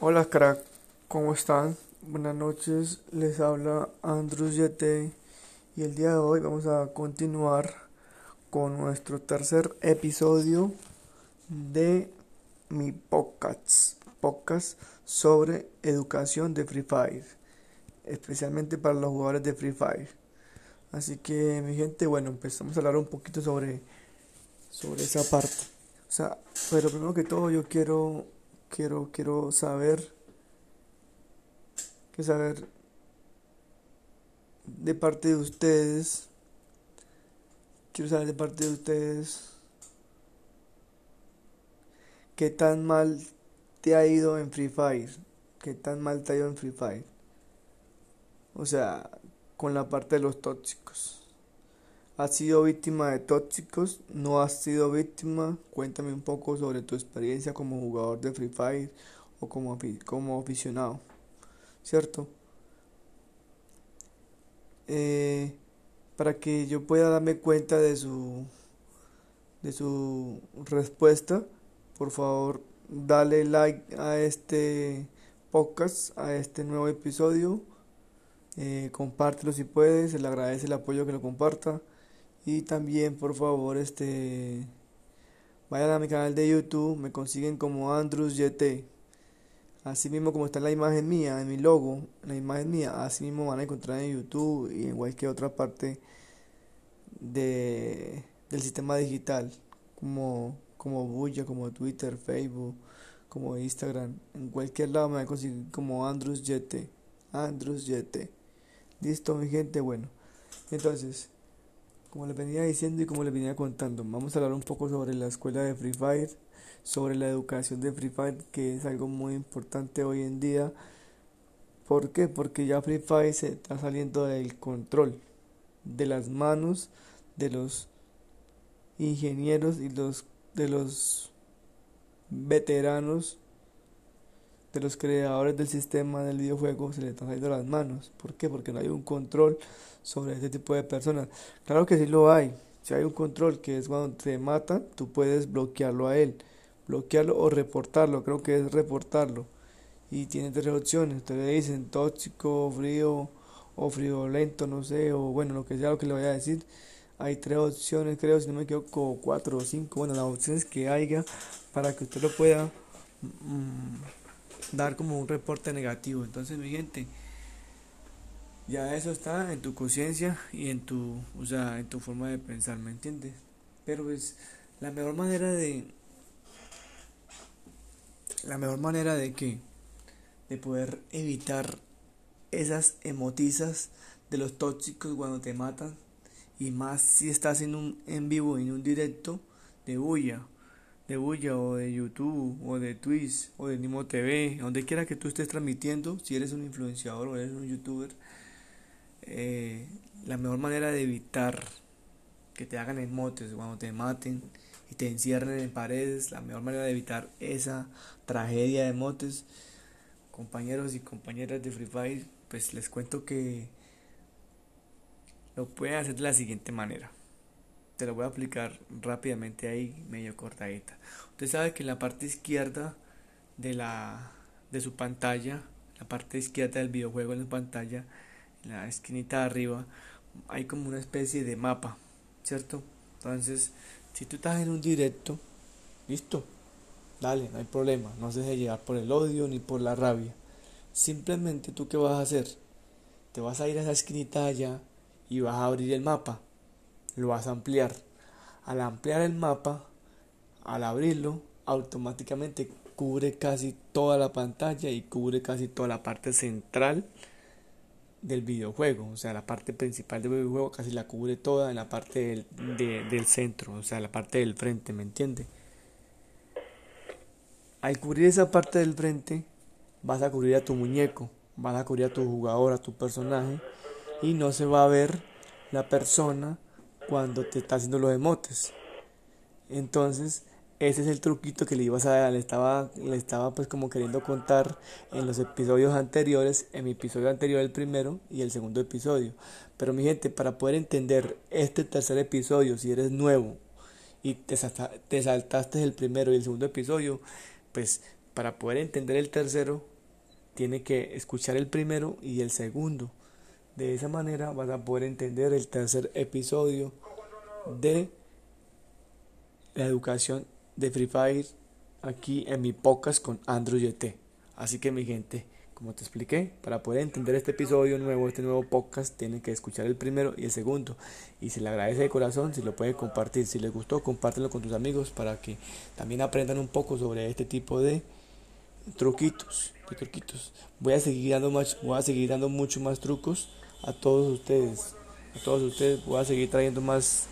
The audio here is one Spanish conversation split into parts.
Hola crack, ¿cómo están? Buenas noches, les habla Andrews Yete y el día de hoy vamos a continuar con nuestro tercer episodio de mi podcast, podcast sobre educación de Free Fire, especialmente para los jugadores de Free Fire. Así que mi gente, bueno, empezamos a hablar un poquito sobre, sobre esa parte. O sea, pero primero que todo yo quiero quiero, quiero saber, que saber de parte de ustedes, quiero saber de parte de ustedes qué tan mal te ha ido en Free Fire, qué tan mal te ha ido en Free Fire. O sea, con la parte de los tóxicos. ¿Has sido víctima de tóxicos? ¿No has sido víctima? Cuéntame un poco sobre tu experiencia como jugador de Free Fire o como, como aficionado. ¿Cierto? Eh, para que yo pueda darme cuenta de su de su respuesta, por favor, dale like a este podcast, a este nuevo episodio. Eh, compártelo si puedes, se le agradece el apoyo que lo comparta. Y también, por favor, este vayan a mi canal de YouTube, me consiguen como Andrews YT. Así mismo como está en la imagen mía, en mi logo, la imagen mía, así mismo van a encontrar en YouTube y en cualquier otra parte de, del sistema digital, como, como Bulla, como Twitter, Facebook, como Instagram. En cualquier lado me van a conseguir como Andrews YT. Andrews YT. Listo, mi gente, bueno. Entonces, como les venía diciendo y como les venía contando, vamos a hablar un poco sobre la escuela de Free Fire, sobre la educación de Free Fire, que es algo muy importante hoy en día. ¿Por qué? Porque ya Free Fire se está saliendo del control de las manos de los ingenieros y los de los veteranos de los creadores del sistema del videojuego se le están saliendo las manos. ¿Por qué? Porque no hay un control sobre este tipo de personas. Claro que sí lo hay. Si hay un control que es cuando te matan, tú puedes bloquearlo a él. Bloquearlo o reportarlo. Creo que es reportarlo. Y tiene tres opciones. Ustedes le dicen tóxico, frío o friolento, no sé. O bueno, lo que sea lo que le voy a decir. Hay tres opciones, creo, si no me equivoco, cuatro o cinco. Bueno, las opciones que haya para que usted lo pueda mm, dar como un reporte negativo. Entonces, mi gente ya eso está en tu conciencia y en tu, o sea, en tu forma de pensar, ¿me entiendes? Pero es la mejor manera de la mejor manera de que de poder evitar esas emotizas de los tóxicos cuando te matan y más si estás en un en vivo en un directo de bulla de bulla o de YouTube o de Twitch o de Nimo TV donde quiera que tú estés transmitiendo si eres un influenciador o eres un youtuber eh, la mejor manera de evitar que te hagan emotes cuando te maten y te encierren en paredes, la mejor manera de evitar esa tragedia de motes, compañeros y compañeras de Free Fire, pues les cuento que lo pueden hacer de la siguiente manera. Te lo voy a aplicar rápidamente ahí, medio cortadita. Usted sabe que en la parte izquierda de la de su pantalla, la parte izquierda del videojuego en la pantalla, en la esquinita de arriba hay como una especie de mapa, ¿cierto? Entonces, si tú estás en un directo, listo, dale, no hay problema, no se deje llevar por el odio ni por la rabia. Simplemente tú qué vas a hacer? Te vas a ir a esa esquinita allá y vas a abrir el mapa, lo vas a ampliar. Al ampliar el mapa, al abrirlo, automáticamente cubre casi toda la pantalla y cubre casi toda la parte central del videojuego, o sea, la parte principal del videojuego casi la cubre toda en la parte del, del centro, o sea, la parte del frente, ¿me entiende? Al cubrir esa parte del frente, vas a cubrir a tu muñeco, vas a cubrir a tu jugador, a tu personaje, y no se va a ver la persona cuando te está haciendo los emotes. Entonces, ese es el truquito que le ibas a le estaba le estaba pues como queriendo contar en los episodios anteriores en mi episodio anterior el primero y el segundo episodio pero mi gente para poder entender este tercer episodio si eres nuevo y te, te saltaste el primero y el segundo episodio pues para poder entender el tercero, tiene que escuchar el primero y el segundo. De esa manera vas a poder entender el tercer episodio de la educación de Free Fire aquí en mi podcast con Andrew YT. Así que mi gente, como te expliqué, para poder entender este episodio nuevo, este nuevo podcast, tienen que escuchar el primero y el segundo. Y si le agradece de corazón, si lo puede compartir, si les gustó, compártelo con tus amigos para que también aprendan un poco sobre este tipo de truquitos, truquitos. Voy a seguir dando más, voy a seguir dando mucho más trucos a todos ustedes, a todos ustedes. Voy a seguir trayendo más,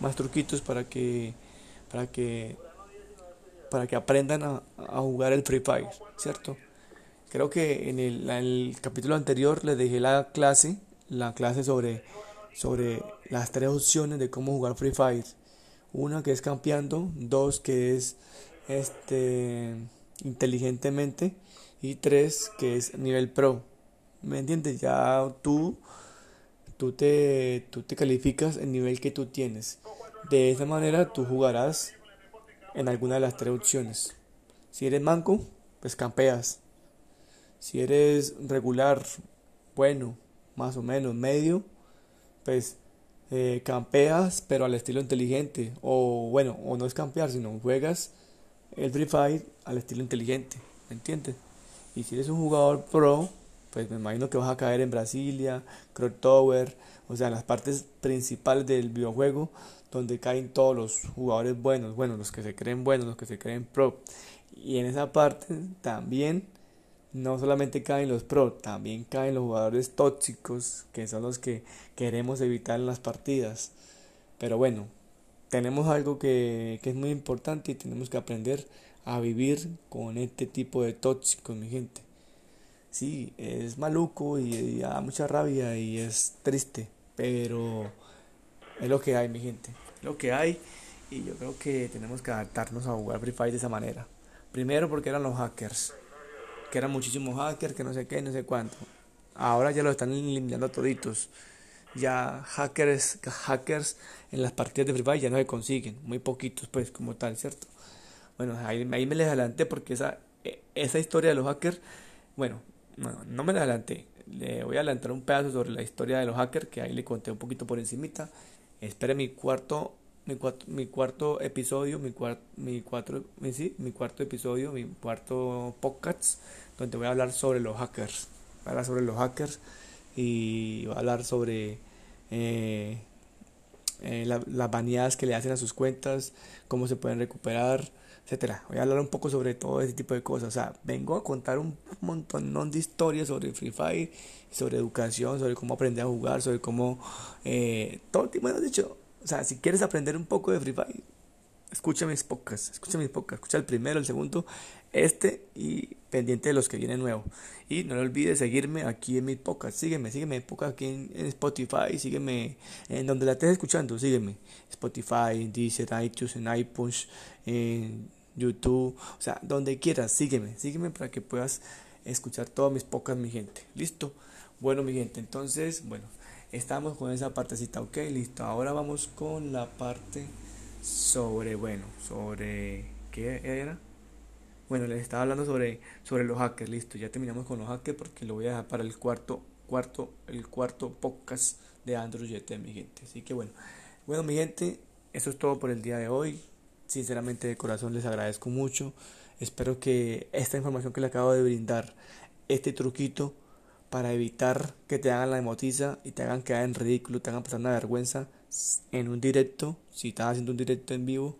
más truquitos para que, para que, para que aprendan a, a jugar el Free Fire, ¿cierto? Creo que en el, capítulo anterior les dejé la clase, la clase sobre, sobre las tres opciones de cómo jugar Free Fire. Una que es campeando, dos que es este inteligentemente y tres que es nivel pro. ¿Me entiendes? Ya tú tú te tú te calificas el nivel que tú tienes. De esa manera tú jugarás en alguna de las tres opciones. Si eres manco, pues campeas. Si eres regular, bueno, más o menos medio, pues eh, campeas, pero al estilo inteligente. O bueno, o no es campear, sino juegas el Free Fire al estilo inteligente. ¿Me entiendes? Y si eres un jugador pro, pues me imagino que vas a caer en Brasilia, Crow Tower, o sea, las partes principales del videojuego donde caen todos los jugadores buenos, bueno, los que se creen buenos, los que se creen pro. Y en esa parte también no solamente caen los pro, también caen los jugadores tóxicos, que son los que queremos evitar en las partidas. Pero bueno, tenemos algo que, es muy importante y tenemos que aprender a vivir con este tipo de tóxicos, mi gente. Sí, es maluco y, da mucha rabia y es triste, pero es lo que hay, mi gente. Lo que hay y yo creo que tenemos que adaptarnos a jugar Free Fire de esa manera. Primero porque eran los hackers que eran muchísimos hackers, que no sé qué, no sé cuánto. Ahora ya lo están eliminando toditos. Ya hackers, hackers en las partidas de Free Fire ya no se consiguen, muy poquitos pues como tal, ¿cierto? Bueno, ahí, ahí me les adelanté porque esa, e, esa historia de los hackers, bueno, no, no me la adelanté. Le voy a adelantar un pedazo sobre la historia de los hackers que ahí le conté un poquito por encimita. Espere mi cuarto mi cuarto, mi cuarto episodio, mi, cuarto mi, cuatro, mi, sí, mi cuarto episodio, mi cuarto podcast, donde voy a hablar sobre los hackers. Voy a hablar sobre los hackers y voy a hablar sobre eh, eh, las vanidades que le hacen a sus cuentas, cómo se pueden recuperar, etcétera. Voy a hablar un poco sobre todo ese tipo de cosas. O sea, vengo a contar un montón de historias sobre Free Fire, sobre educación, sobre cómo aprender a jugar, sobre cómo eh, dicho, o sea, si quieres aprender un poco de Free Fire, escucha mis podcasts, escucha mis podcasts, escucha el primero, el segundo, este y pendiente de los que vienen nuevos. Y no olvides seguirme aquí en mis podcasts, sígueme, sígueme en podcast aquí en, Spotify, sígueme en donde la estés escuchando, sígueme. Spotify, Deezer, iTunes, en iPush, en YouTube, o sea, donde quieras, sígueme, sígueme para que puedas escuchar todos mis podcasts, mi gente. ¿Listo? Bueno, mi gente, entonces, bueno, Estamos con esa partecita, ok, listo. Ahora vamos con la parte sobre, bueno, sobre, ¿qué era? Bueno, les estaba hablando sobre, sobre los hackers, listo. Ya terminamos con los hackers porque lo voy a dejar para el cuarto, cuarto, el cuarto podcast de Android GT, mi gente. Así que bueno, bueno, mi gente, eso es todo por el día de hoy. Sinceramente, de corazón les agradezco mucho. Espero que esta información que les acabo de brindar, este truquito, para evitar que te hagan la emotiza y te hagan quedar en ridículo, te hagan pasar una vergüenza en un directo, si estás haciendo un directo en vivo,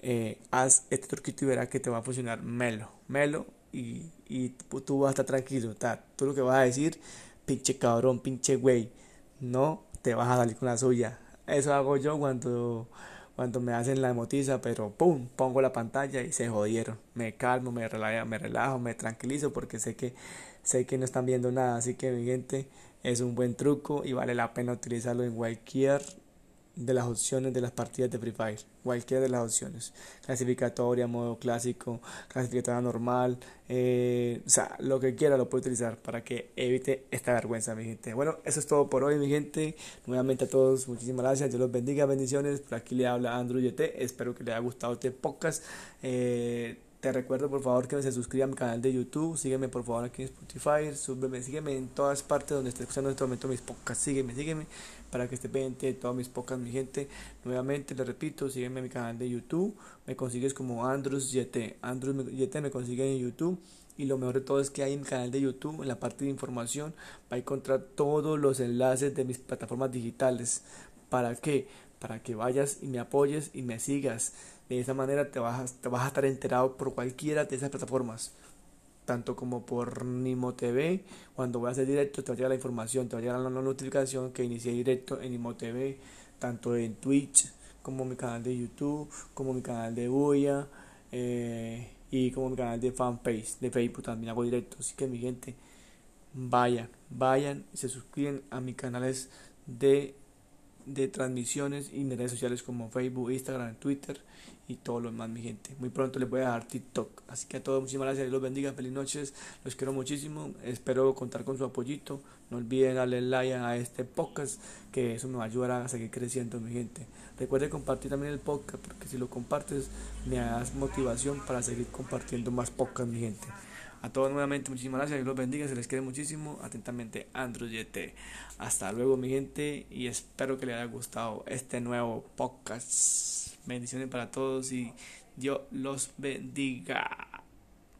eh, haz este truquito y verás que te va a funcionar melo, melo y, y tú vas a estar tranquilo, tú lo que vas a decir, pinche cabrón, pinche güey, no te vas a salir con la suya. Eso hago yo cuando, cuando me hacen la emotiza, pero pum, pongo la pantalla y se jodieron. Me calmo, me relajo, me relajo, me tranquilizo porque sé que Sé que no están viendo nada, así que mi gente es un buen truco y vale la pena utilizarlo en cualquier de las opciones de las partidas de Free Fire, cualquiera de las opciones, clasificatoria, modo clásico, clasificatoria normal, eh, o sea, lo que quiera lo puede utilizar para que evite esta vergüenza, mi gente. Bueno, eso es todo por hoy, mi gente. Nuevamente a todos, muchísimas gracias, Dios los bendiga, bendiciones. Por aquí le habla Andrew YT, espero que les haya gustado este podcast. Eh, Te recuerdo por favor que se suscriban a mi canal de YouTube, sígueme por favor aquí en Spotify, súbeme, sígueme en todas partes donde esté escuchando en este momento mis podcasts, sígueme, sígueme para que esté pendiente de todos mis podcasts, mi gente. Nuevamente les repito, sígueme en mi canal de YouTube, me consigues como Andrews YT, Andrews YT me consigue en YouTube y lo mejor de todo es que hay en canal de YouTube, en la parte de información, va a encontrar todos los enlaces de mis plataformas digitales. ¿Para qué? Para que vayas y me apoyes y me sigas. De esa manera te vas, te vas a estar enterado por cualquiera de esas plataformas. Tanto como por Nimo TV. Cuando voy a hacer directo te va a llegar la información, te va a llegar la notificación que inicié directo en Nimo TV. Tanto en Twitch como mi canal de YouTube, como mi canal de Buya. Eh, y como mi canal de fanpage de Facebook también hago directo. Así que mi gente, vayan, vayan y se suscriben a mis canales de de transmisiones y redes sociales como Facebook, Instagram, Twitter y todo lo demás, mi gente. Muy pronto les voy a dar TikTok. Así que a todos, muchísimas gracias. Dios los bendiga. Feliz noches. Los quiero muchísimo. Espero contar con su apoyito. No olviden darle like a este podcast, que eso me va a ayudar a seguir creciendo, mi gente. Recuerde compartir también el podcast, porque si lo compartes, me das motivación para seguir compartiendo más podcast, mi gente. A todos nuevamente, muchísimas gracias, Dios los bendiga, se les quiere muchísimo. Atentamente, Andrew YT. Hasta luego, mi gente, y espero que les haya gustado este nuevo podcast. Bendiciones para todos y Dios los bendiga.